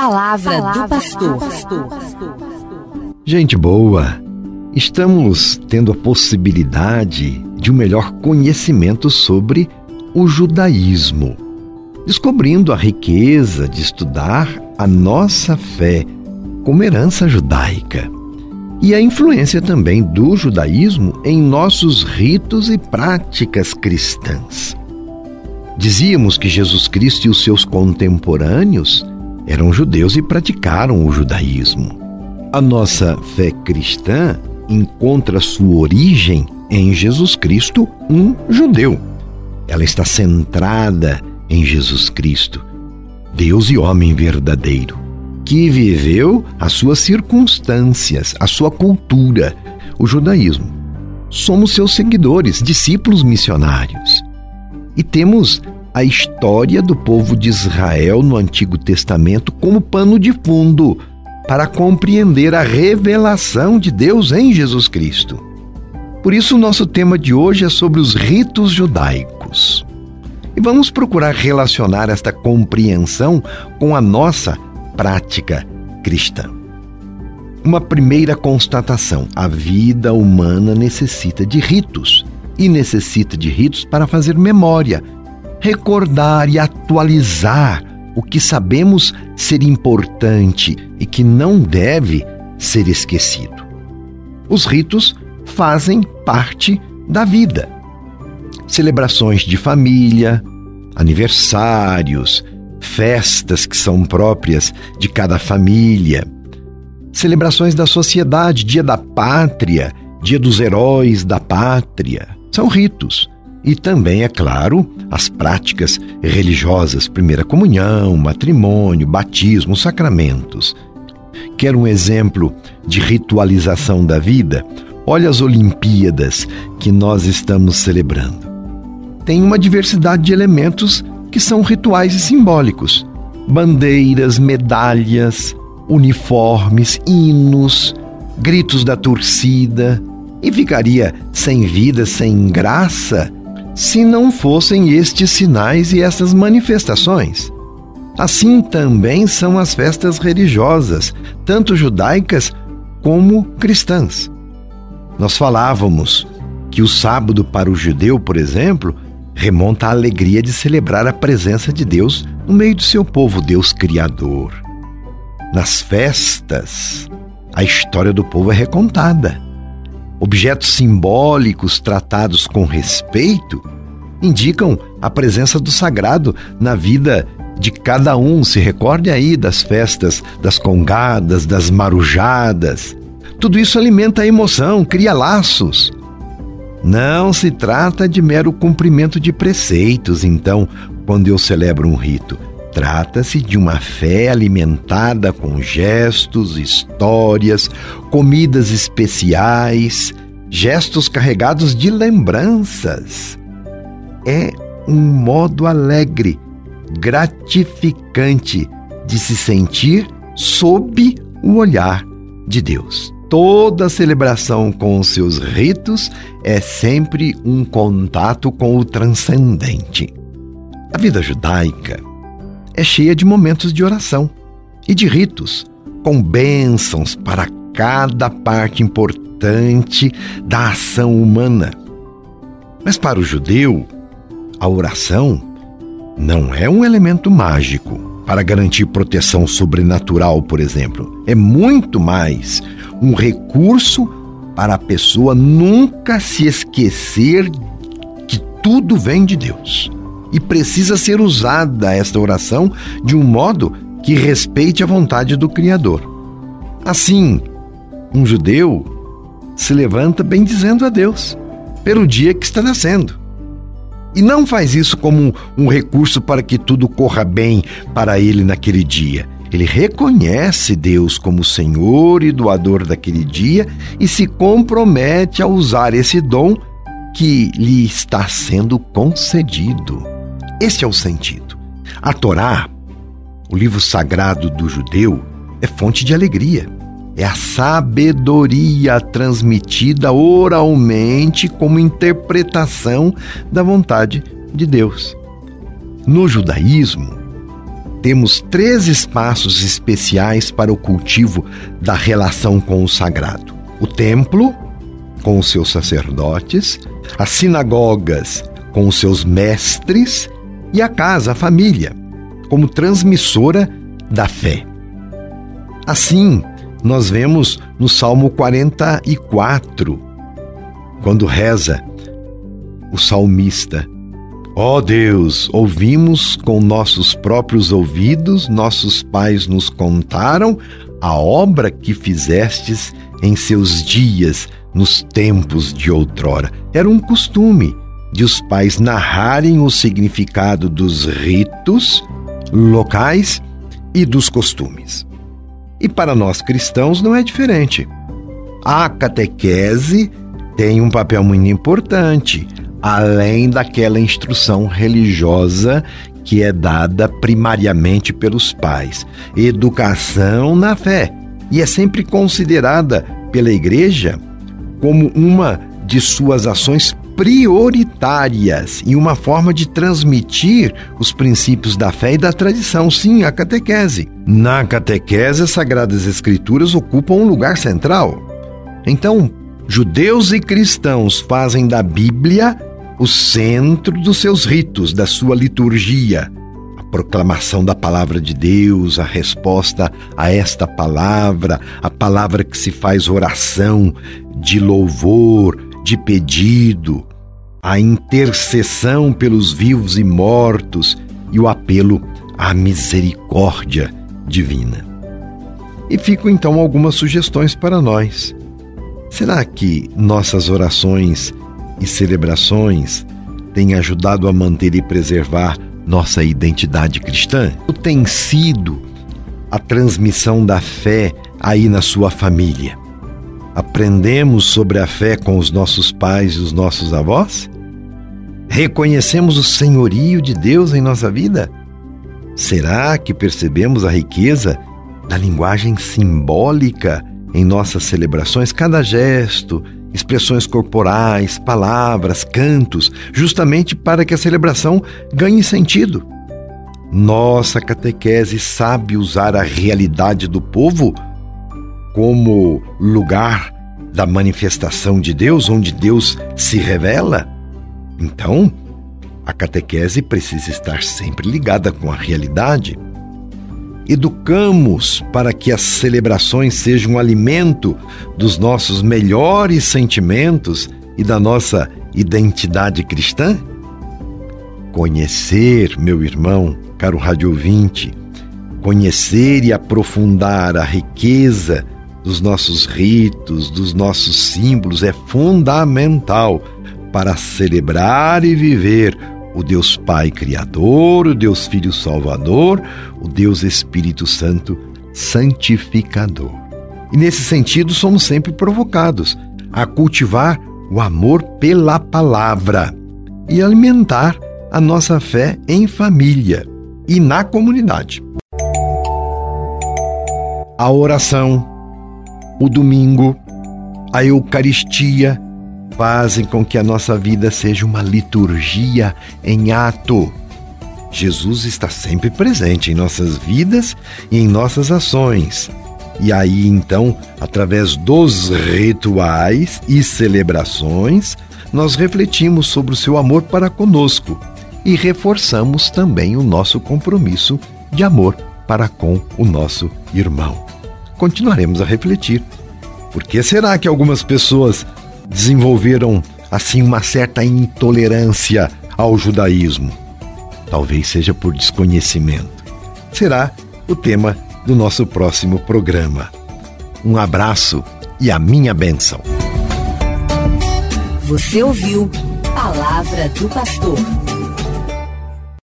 palavra, palavra do pastor. Gente boa, estamos tendo a possibilidade de um melhor conhecimento sobre o judaísmo, descobrindo a riqueza de estudar a nossa fé como herança judaica e a influência também do judaísmo em nossos ritos e práticas cristãs. Dizíamos que Jesus Cristo e os seus contemporâneos eram judeus e praticaram o judaísmo. A nossa fé cristã encontra sua origem em Jesus Cristo, um judeu. Ela está centrada em Jesus Cristo, Deus e homem verdadeiro, que viveu as suas circunstâncias, a sua cultura, o judaísmo. Somos seus seguidores, discípulos missionários. E temos a história do povo de Israel no Antigo Testamento como pano de fundo para compreender a revelação de Deus em Jesus Cristo. Por isso, o nosso tema de hoje é sobre os ritos judaicos. E vamos procurar relacionar esta compreensão com a nossa prática cristã. Uma primeira constatação: a vida humana necessita de ritos e necessita de ritos para fazer memória, recordar e atualizar o que sabemos ser importante e que não deve ser esquecido. Os ritos fazem parte da vida. Celebrações de família, aniversários, festas que são próprias de cada família, celebrações da sociedade, Dia da Pátria, Dia dos Heróis da Pátria, são ritos e também, é claro, as práticas religiosas, primeira comunhão, matrimônio, batismo, sacramentos. Quer um exemplo de ritualização da vida? Olha as Olimpíadas que nós estamos celebrando. Tem uma diversidade de elementos que são rituais e simbólicos: bandeiras, medalhas, uniformes, hinos, gritos da torcida. E ficaria sem vida, sem graça, se não fossem estes sinais e essas manifestações. Assim também são as festas religiosas, tanto judaicas como cristãs. Nós falávamos que o sábado para o judeu, por exemplo, remonta à alegria de celebrar a presença de Deus no meio do seu povo, Deus Criador. Nas festas, a história do povo é recontada objetos simbólicos tratados com respeito indicam a presença do sagrado na vida de cada um. Se recorde aí das festas, das congadas, das marujadas. Tudo isso alimenta a emoção, cria laços. Não se trata de mero cumprimento de preceitos, então, quando eu celebro um rito. Trata-se de uma fé alimentada com gestos, histórias, comidas especiais, gestos carregados de lembranças. É um modo alegre, gratificante de se sentir sob o olhar de Deus. Toda celebração com os seus ritos é sempre um contato com o transcendente. A vida judaica é cheia de momentos de oração e de ritos, com bênçãos para cada parte importante da ação humana. Mas para o judeu, a oração não é um elemento mágico para garantir proteção sobrenatural, por exemplo. É muito mais um recurso para a pessoa nunca se esquecer que tudo vem de Deus e precisa ser usada esta oração de um modo que respeite a vontade do Criador. Assim, um judeu se levanta bendizendo a Deus pelo dia que está nascendo. E não faz isso como um, recurso para que tudo corra bem para ele naquele dia. Ele reconhece Deus como Senhor e doador daquele dia e se compromete a usar esse dom que lhe está sendo concedido. Esse é o sentido. A Torá, o livro sagrado do judeu, é fonte de alegria. É a sabedoria transmitida oralmente como interpretação da vontade de Deus. No judaísmo, temos três espaços especiais para o cultivo da relação com o sagrado: o templo, com os seus sacerdotes, as sinagogas, com os seus mestres, e a casa, a família, como transmissora da fé. Assim, nós vemos no Salmo 44, quando reza o salmista: Ó oh Deus, ouvimos com nossos próprios ouvidos, nossos pais nos contaram a obra que fizestes em seus dias, nos tempos de outrora. Era um costume de os pais narrarem o significado dos ritos locais e dos costumes. E para nós cristãos não é diferente. A catequese tem um papel muito importante, além daquela instrução religiosa que é dada primariamente pelos pais. Educação na fé. E é sempre considerada pela Igreja como uma de suas ações prioritárias e uma forma de transmitir os princípios da fé e da tradição, sim, a catequese. Na catequese, as Sagradas Escrituras ocupam um lugar central. Então, judeus e cristãos fazem da Bíblia o centro dos seus ritos, da sua liturgia. A proclamação da palavra de Deus, a resposta a esta palavra, a palavra que se faz oração de louvor, de pedido, a intercessão pelos vivos e mortos e o apelo à misericórdia divina. E ficam então algumas sugestões para nós. Será que nossas orações e celebrações têm ajudado a manter e preservar nossa identidade cristã? O tem sido a transmissão da fé aí na sua família? Aprendemos sobre a fé com os nossos pais e os nossos avós? Reconhecemos o senhorio de Deus em nossa vida? Será que percebemos a riqueza da linguagem simbólica em nossas celebrações? Cada gesto, expressões corporais, palavras, cantos, justamente para que a celebração ganhe sentido. Nossa catequese sabe usar a realidade do povo como lugar da manifestação de Deus, onde Deus se revela, então a catequese precisa estar sempre ligada com a realidade. Educamos para que as celebrações sejam um alimento dos nossos melhores sentimentos e da nossa identidade cristã? Conhecer, meu irmão, caro rádio ouvinte, conhecer e aprofundar a riqueza dos nossos ritos, dos nossos símbolos é fundamental para celebrar e viver o Deus Pai Criador, o Deus Filho Salvador, o Deus Espírito Santo Santificador. E nesse sentido, somos sempre provocados a cultivar o amor pela palavra e alimentar a nossa fé em família e na comunidade. A oração, o domingo, a Eucaristia fazem com que a nossa vida seja uma liturgia em ato. Jesus está sempre presente em nossas vidas e em nossas ações. E aí então, através dos rituais e celebrações, nós refletimos sobre o seu amor para conosco e reforçamos também o nosso compromisso de amor para com o nosso irmão continuaremos a refletir. Por que será que algumas pessoas desenvolveram assim uma certa intolerância ao judaísmo? Talvez seja por desconhecimento. Será o tema do nosso próximo programa. Um abraço e a minha bênção. Você ouviu Palavra do Pastor.